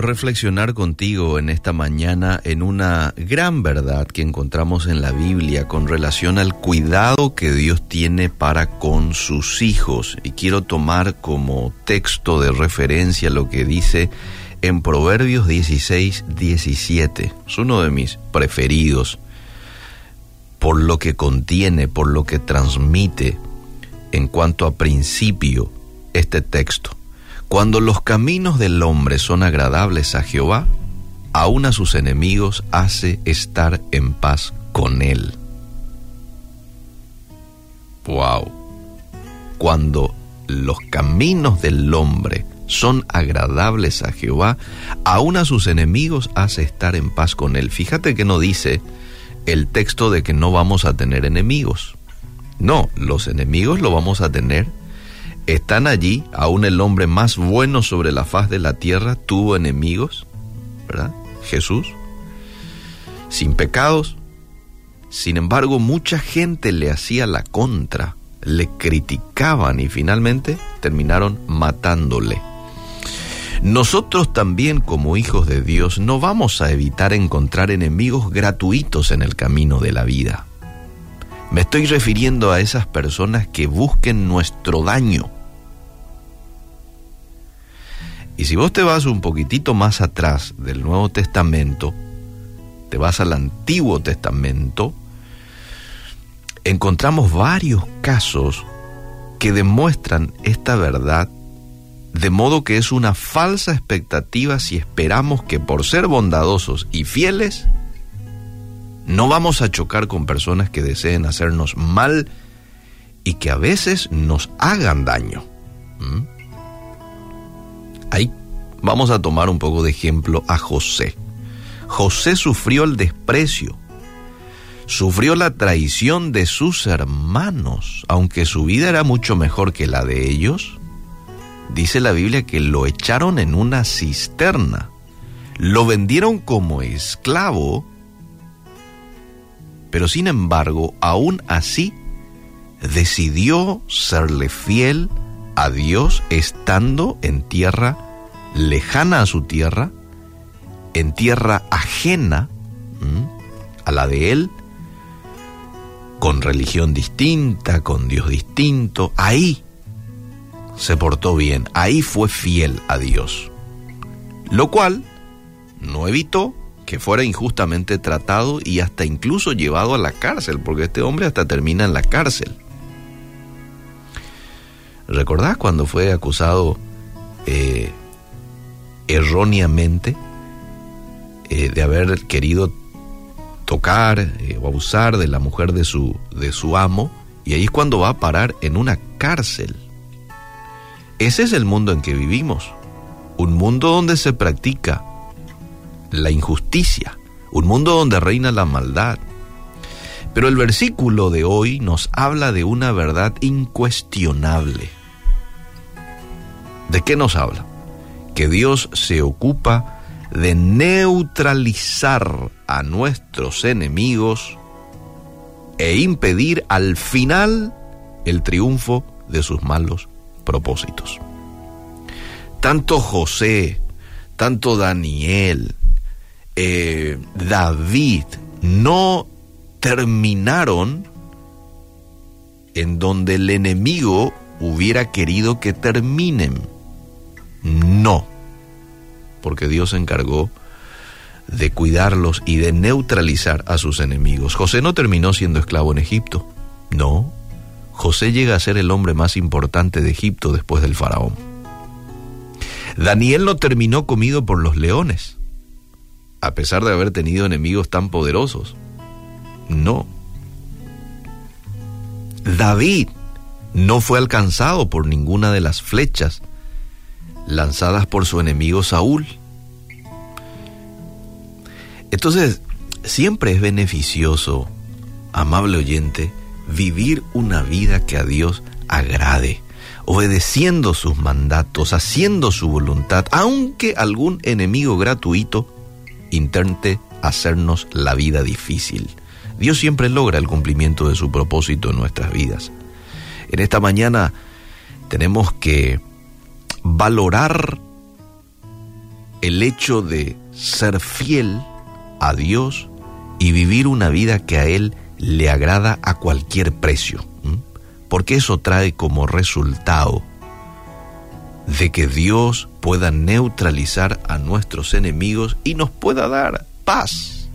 reflexionar contigo en esta mañana en una gran verdad que encontramos en la Biblia con relación al cuidado que Dios tiene para con sus hijos. Y quiero tomar como texto de referencia lo que dice en Proverbios 16, 17. Es uno de mis preferidos por lo que contiene, por lo que transmite en cuanto a principio este texto. Cuando los caminos del hombre son agradables a Jehová, aún a sus enemigos hace estar en paz con él. Wow. Cuando los caminos del hombre son agradables a Jehová, aún a sus enemigos hace estar en paz con él. Fíjate que no dice el texto de que no vamos a tener enemigos. No, los enemigos lo vamos a tener están allí, aún el hombre más bueno sobre la faz de la tierra tuvo enemigos, ¿verdad? Jesús, sin pecados. Sin embargo, mucha gente le hacía la contra, le criticaban y finalmente terminaron matándole. Nosotros también como hijos de Dios no vamos a evitar encontrar enemigos gratuitos en el camino de la vida. Me estoy refiriendo a esas personas que busquen nuestro daño. Y si vos te vas un poquitito más atrás del Nuevo Testamento, te vas al Antiguo Testamento, encontramos varios casos que demuestran esta verdad, de modo que es una falsa expectativa si esperamos que por ser bondadosos y fieles, no vamos a chocar con personas que deseen hacernos mal y que a veces nos hagan daño. ¿Mm? Ahí vamos a tomar un poco de ejemplo a José. José sufrió el desprecio, sufrió la traición de sus hermanos, aunque su vida era mucho mejor que la de ellos. Dice la Biblia que lo echaron en una cisterna, lo vendieron como esclavo pero sin embargo, aún así, decidió serle fiel a Dios estando en tierra lejana a su tierra, en tierra ajena a la de él, con religión distinta, con Dios distinto, ahí se portó bien, ahí fue fiel a Dios. Lo cual no evitó que fuera injustamente tratado y hasta incluso llevado a la cárcel, porque este hombre hasta termina en la cárcel. ¿Recordás cuando fue acusado eh, erróneamente eh, de haber querido tocar eh, o abusar de la mujer de su, de su amo? Y ahí es cuando va a parar en una cárcel. Ese es el mundo en que vivimos. Un mundo donde se practica la injusticia, un mundo donde reina la maldad. Pero el versículo de hoy nos habla de una verdad incuestionable. ¿De qué nos habla? Que Dios se ocupa de neutralizar a nuestros enemigos e impedir al final el triunfo de sus malos propósitos. Tanto José, tanto Daniel, eh, David no terminaron en donde el enemigo hubiera querido que terminen. No, porque Dios se encargó de cuidarlos y de neutralizar a sus enemigos. José no terminó siendo esclavo en Egipto. No, José llega a ser el hombre más importante de Egipto después del faraón. Daniel no terminó comido por los leones a pesar de haber tenido enemigos tan poderosos. No. David no fue alcanzado por ninguna de las flechas lanzadas por su enemigo Saúl. Entonces, siempre es beneficioso, amable oyente, vivir una vida que a Dios agrade, obedeciendo sus mandatos, haciendo su voluntad, aunque algún enemigo gratuito intente hacernos la vida difícil. Dios siempre logra el cumplimiento de su propósito en nuestras vidas. En esta mañana tenemos que valorar el hecho de ser fiel a Dios y vivir una vida que a Él le agrada a cualquier precio. Porque eso trae como resultado de que Dios pueda neutralizar a nuestros enemigos y nos pueda dar paz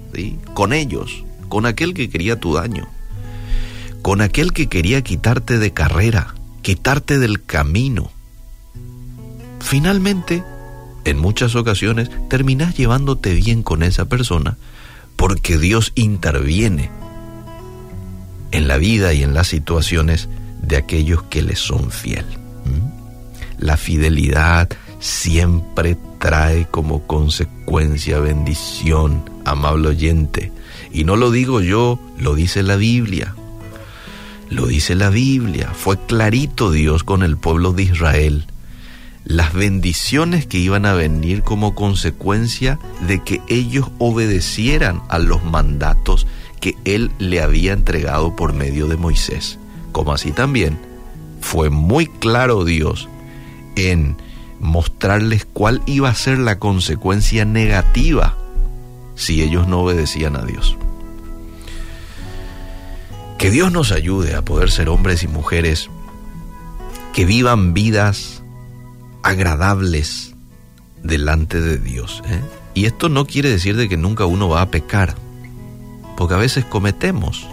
con ellos, con aquel que quería tu daño, con aquel que quería quitarte de carrera, quitarte del camino. Finalmente, en muchas ocasiones, terminas llevándote bien con esa persona porque Dios interviene en la vida y en las situaciones de aquellos que le son fiel. La fidelidad siempre trae como consecuencia bendición, amable oyente. Y no lo digo yo, lo dice la Biblia. Lo dice la Biblia. Fue clarito Dios con el pueblo de Israel. Las bendiciones que iban a venir como consecuencia de que ellos obedecieran a los mandatos que Él le había entregado por medio de Moisés. Como así también fue muy claro Dios en mostrarles cuál iba a ser la consecuencia negativa si ellos no obedecían a Dios. Que Dios nos ayude a poder ser hombres y mujeres que vivan vidas agradables delante de Dios. ¿eh? Y esto no quiere decir de que nunca uno va a pecar, porque a veces cometemos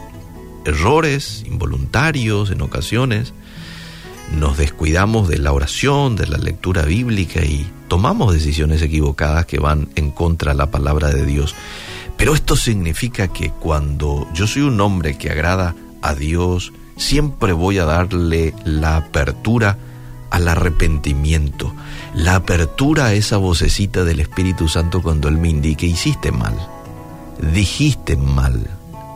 errores involuntarios en ocasiones, nos descuidamos de la oración, de la lectura bíblica y tomamos decisiones equivocadas que van en contra de la palabra de Dios. Pero esto significa que cuando yo soy un hombre que agrada a Dios, siempre voy a darle la apertura al arrepentimiento, la apertura a esa vocecita del Espíritu Santo cuando Él me indique, hiciste mal, dijiste mal,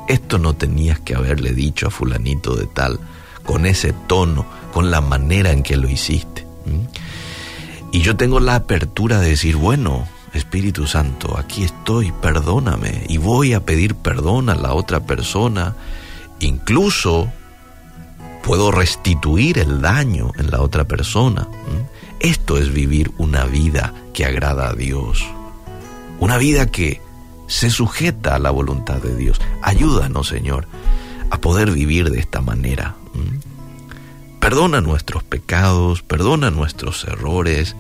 esto no tenías que haberle dicho a fulanito de tal, con ese tono, con la manera en que lo hiciste. Y yo tengo la apertura de decir, bueno, Espíritu Santo, aquí estoy, perdóname. Y voy a pedir perdón a la otra persona. Incluso puedo restituir el daño en la otra persona. Esto es vivir una vida que agrada a Dios. Una vida que se sujeta a la voluntad de Dios. Ayúdanos, Señor, a poder vivir de esta manera. Perdona nuestros pecados, perdona nuestros errores,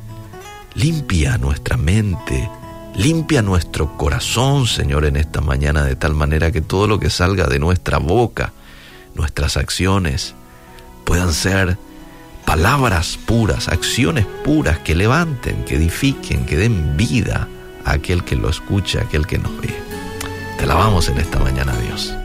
limpia nuestra mente, limpia nuestro corazón, Señor, en esta mañana, de tal manera que todo lo que salga de nuestra boca, nuestras acciones, puedan ser palabras puras, acciones puras que levanten, que edifiquen, que den vida a aquel que lo escucha, a aquel que nos ve. Te alabamos en esta mañana, Dios.